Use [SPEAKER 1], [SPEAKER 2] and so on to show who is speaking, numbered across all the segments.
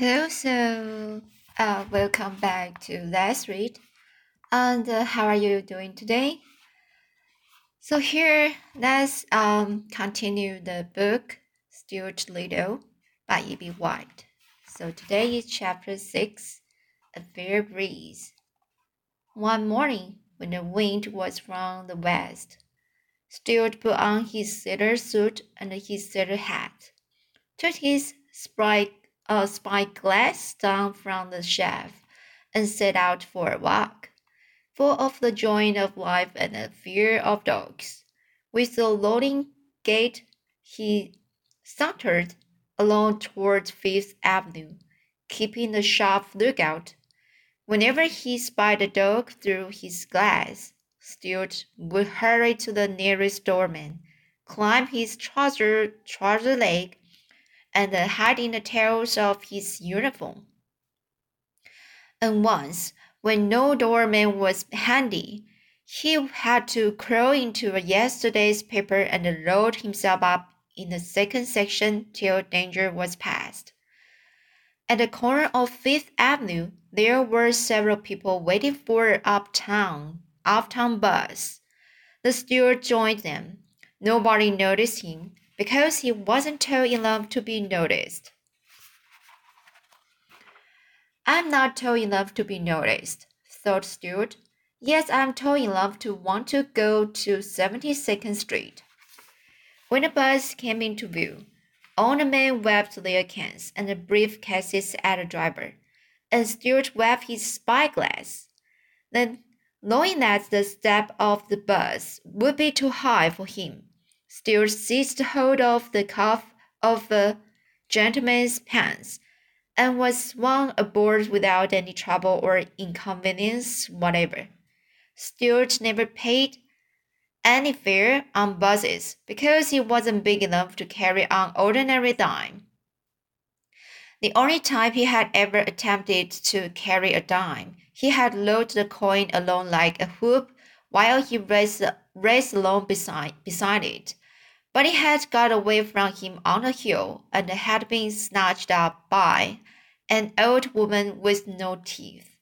[SPEAKER 1] Hello, so uh, welcome back to Let's Read. And uh, how are you doing today? So here, let's um, continue the book Stuart Little by E.B. White. So today is chapter 6, A Fair Breeze. One morning, when the wind was from the west, Stuart put on his sailor suit and his sailor hat, took his spike a spyglass down from the shelf, and set out for a walk, full of the joy of life and the fear of dogs. With a loading gait, he sauntered along toward Fifth Avenue, keeping a sharp lookout. Whenever he spied a dog through his glass, Stuart would hurry to the nearest doorman, climb his trouser, trouser leg, and hide in the tails of his uniform. And once, when no doorman was handy, he had to crawl into yesterday's paper and load himself up in the second section till danger was past. At the corner of Fifth Avenue, there were several people waiting for an uptown uptown bus. The steward joined them. Nobody noticed him, because he wasn't tall enough to be noticed. I'm not tall enough to be noticed, thought Stuart. Yes, I'm tall enough to want to go to 72nd Street. When the bus came into view, all the men waved their cans and briefcases at the driver, and Stuart waved his spyglass. Then, knowing that the step of the bus would be too high for him, Stuart seized hold of the cuff of the gentleman's pants and was swung aboard without any trouble or inconvenience whatever. Stuart never paid any fare on buses because he wasn't big enough to carry an ordinary dime. The only time he had ever attempted to carry a dime, he had loaded the coin along like a hoop while he raced, raced along beside, beside it but it had got away from him on a hill and had been snatched up by an old woman with no teeth.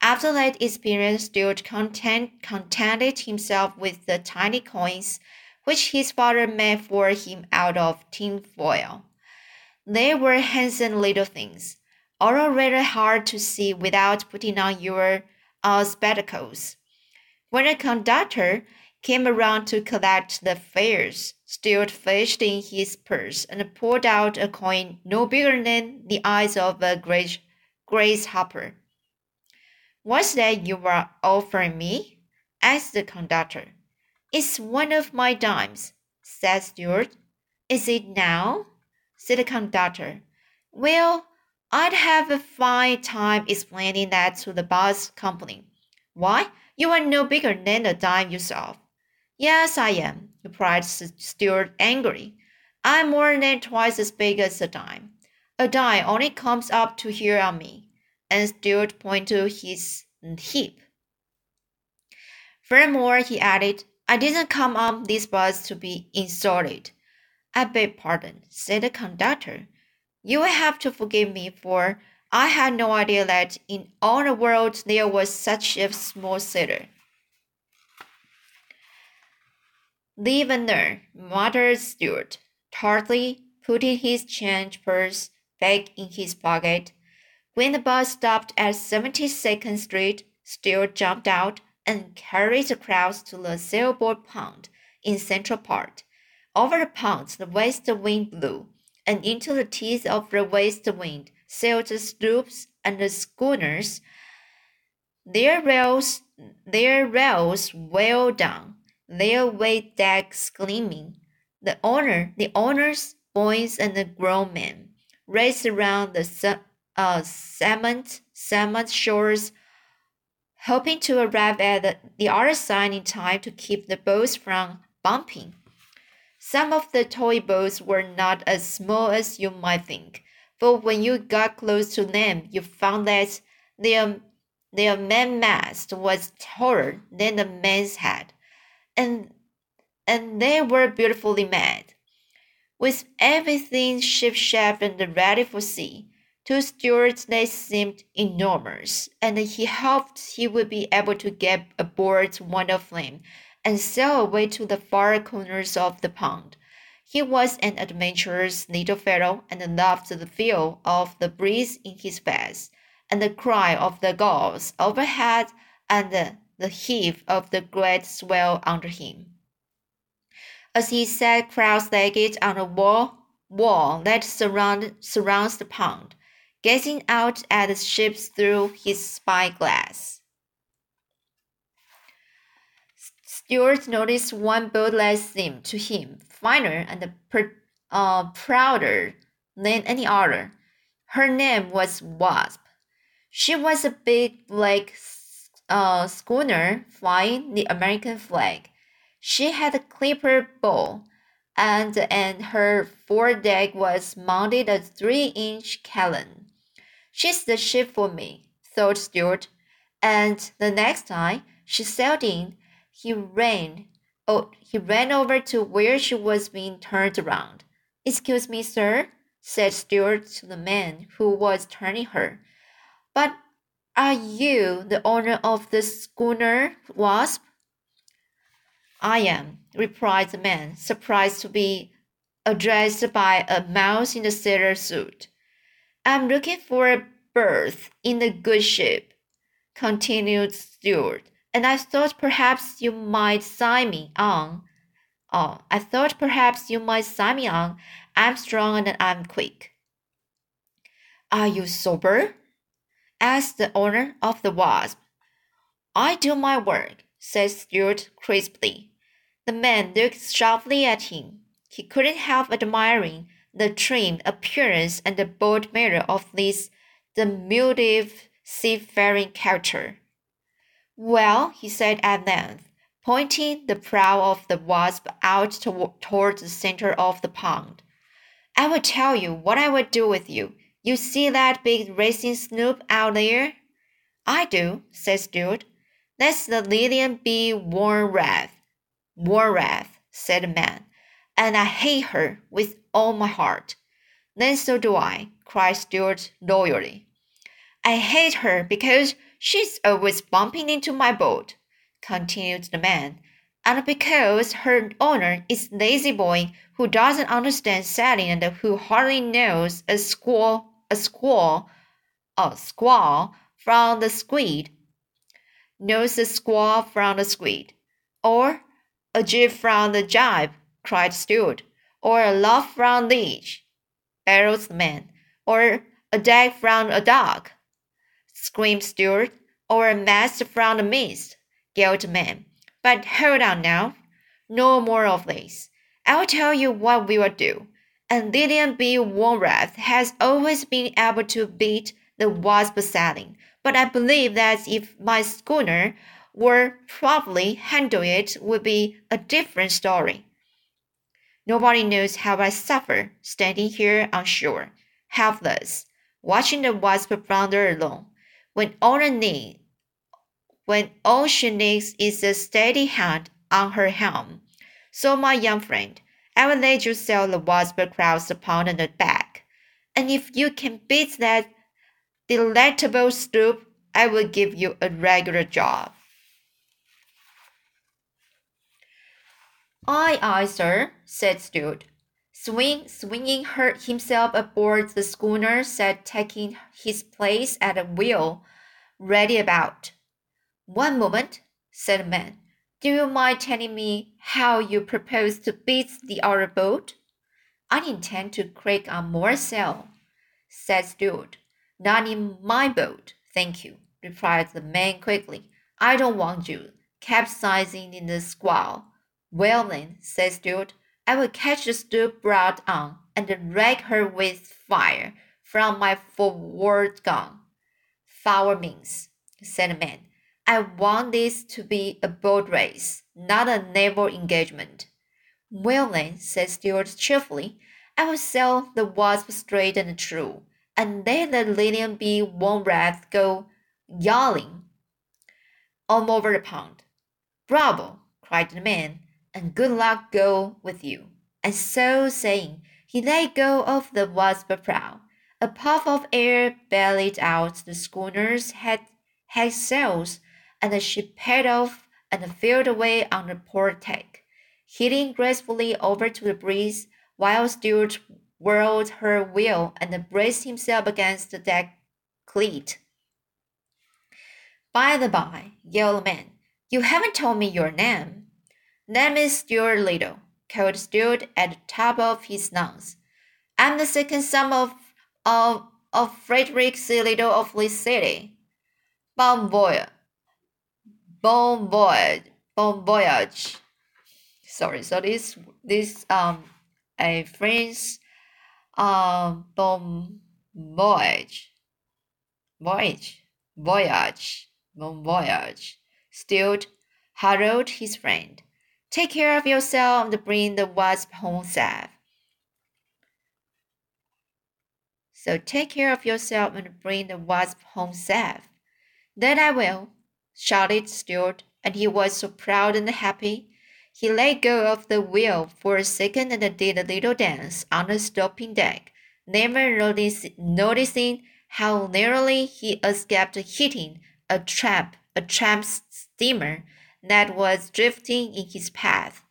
[SPEAKER 1] After that experience, Stuart content, contented himself with the tiny coins which his father made for him out of tin foil. They were handsome little things, although rather hard to see without putting on your uh, spectacles. When a conductor came around to collect the fares, Stuart fished in his purse and pulled out a coin no bigger than the eyes of a grace, grasshopper. What's that you are offering me? asked the conductor. It's one of my dimes, said Stuart. Is it now? said the conductor. Well, I'd have a fine time explaining that to the bus company. Why, you are no bigger than a dime yourself. Yes, I am, replied Stuart angrily. I'm more than twice as big as a dime. A dime only comes up to here on me. And Stuart pointed to his hip. Furthermore, he added, I didn't come on this bus to be insulted. I beg pardon, said the conductor. You will have to forgive me, for I had no idea that in all the world there was such a small sailor. Leave a muttered Stuart, tartly, putting his change purse back in his pocket. When the bus stopped at 72nd Street, Stuart jumped out and carried the crowds to the sailboat pond in Central Park. Over the pond, the west wind blew, and into the teeth of the west wind sailed the sloops and the schooners. Their rails, their rails well down, their white decks gleaming. The owner, the owners, boys, and the grown men raced around the uh, cement, cement shores, hoping to arrive at the, the other side in time to keep the boats from bumping. Some of the toy boats were not as small as you might think, for when you got close to them, you found that their, their main mast was taller than the man's head and and they were beautifully made. With everything shipshape and ready for sea, To Stuart, they seemed enormous, and he hoped he would be able to get aboard one of them and sail away to the far corners of the pond. He was an adventurous little fellow and loved the feel of the breeze in his face, and the cry of the gulls overhead, and the, the heave of the great swell under him. As he sat cross-legged on a wall, wall that surround, surrounds the pond, gazing out at the ships through his spyglass. Stuart noticed one boat that seemed to him finer and uh, prouder than any other. Her name was Wasp. She was a big black uh, schooner flying the American flag. She had a clipper bow, and and her foredeck was mounted a three-inch cannon. She's the ship for me, thought Stuart. And the next time she sailed in, he ran. Oh, he ran over to where she was being turned around. Excuse me, sir, said Stuart to the man who was turning her. But are you the owner of the schooner Wasp? I am, replied the man, surprised to be addressed by a mouse in a sailor suit. I'm looking for a berth in the good ship, continued Stuart, and I thought perhaps you might sign me on. Oh, I thought perhaps you might sign me on. I'm strong and I'm quick. Are you sober? Asked the owner of the Wasp. I do my work, said Stuart crisply. The man looked sharply at him. He couldn't help admiring the trim appearance and the bold manner of this diminutive seafaring character. Well, he said at length, pointing the prow of the wasp out to, toward the center of the pond. I will tell you what I will do with you. You see that big racing sloop out there? I do, said Stuart. That's the Lillian B. Womrath. Womrath, said the man and I hate her with all my heart. Then so do I, cried Stuart loyally. I hate her because she's always bumping into my boat, continued the man, and because her owner is lazy boy who doesn't understand sailing and who hardly knows a squall, a squall, a squall from the squid, knows a squall from the squid, or a jib from the jibe cried Stuart, or a laugh from bellows the man, or a dag from a dog, screamed Stuart, or a mast from the mist, yelled man. But hold on now, no more of this. I'll tell you what we will do. And Lillian B. Womrath has always been able to beat the wasp sailing, but I believe that if my schooner were properly handled, it would be a different story. Nobody knows how I suffer standing here on shore, helpless, watching the wasp flounder along, when all I need, when all she needs is a steady hand on her helm. So, my young friend, I will let you sell the wasp across the pond and back, and if you can beat that delectable sloop, I will give you a regular job. Aye, aye, sir, said Stuart. Swing, swinging her himself aboard the schooner, said taking his place at the wheel, ready about. One moment, said the man. Do you mind telling me how you propose to beat the other boat? I intend to creek a more sail, said Stuart. Not in my boat, thank you, replied the man quickly. I don't want you capsizing in the squall. Well then, said Stuart, I will catch the brought on and wreck her with fire from my forward gun. Foul means, said the man. I want this to be a boat race, not a naval engagement. Well then, said Stuart cheerfully, I will sail the wasp straight and true, and let the Lillian B. breath go yawling all over the pond. Bravo! cried the man and good luck go with you. And so saying, he let go of the wasp prow. A puff of air bellied out the schooner's head, head sails, and ship paid off and filled away on the port tack, hitting gracefully over to the breeze, while Stuart whirled her wheel and braced himself against the deck cleat. By the by, yelled the man, you haven't told me your name. Name is Stuart Little, called Stuart at the top of his lungs. I'm the second son of of of Frederick C. Little of Lee City. Bon voyage. Bon voyage. Bon voyage. Sorry, so this this um a French um bon voyage. Voyage. Voyage. Bon voyage. Stuart Harold his friend. Take care of yourself and bring the wasp home safe. So take care of yourself and bring the wasp home safe. Then I will, shouted Stuart, and he was so proud and happy. He let go of the wheel for a second and did a little dance on the stopping deck, never notice, noticing how narrowly he escaped hitting a tramp, a tramp steamer that was drifting in his path.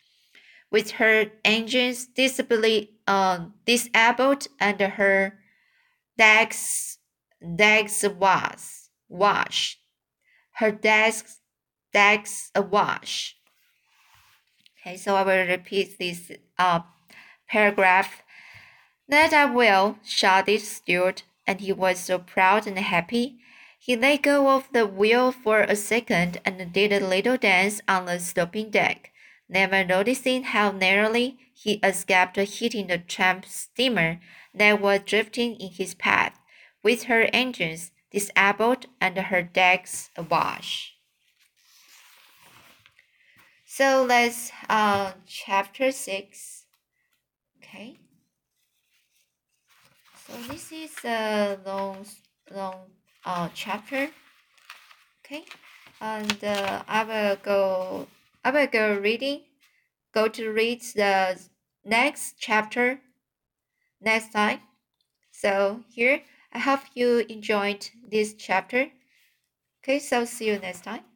[SPEAKER 1] With her engines uh, disabled and her decks decks was wash. Her decks decks awash. Okay, so I will repeat this uh, paragraph. That I will, shouted Stuart, and he was so proud and happy. He let go of the wheel for a second and did a little dance on the sloping deck, never noticing how narrowly he escaped hitting the tramp steamer that was drifting in his path, with her engines disabled and her decks awash. So let's uh, chapter six. Okay. So this is a long, long uh, chapter. Okay, and uh, I will go. I will go reading. Go to read the next chapter next time. So here, I hope you enjoyed this chapter. Okay, so see you next time.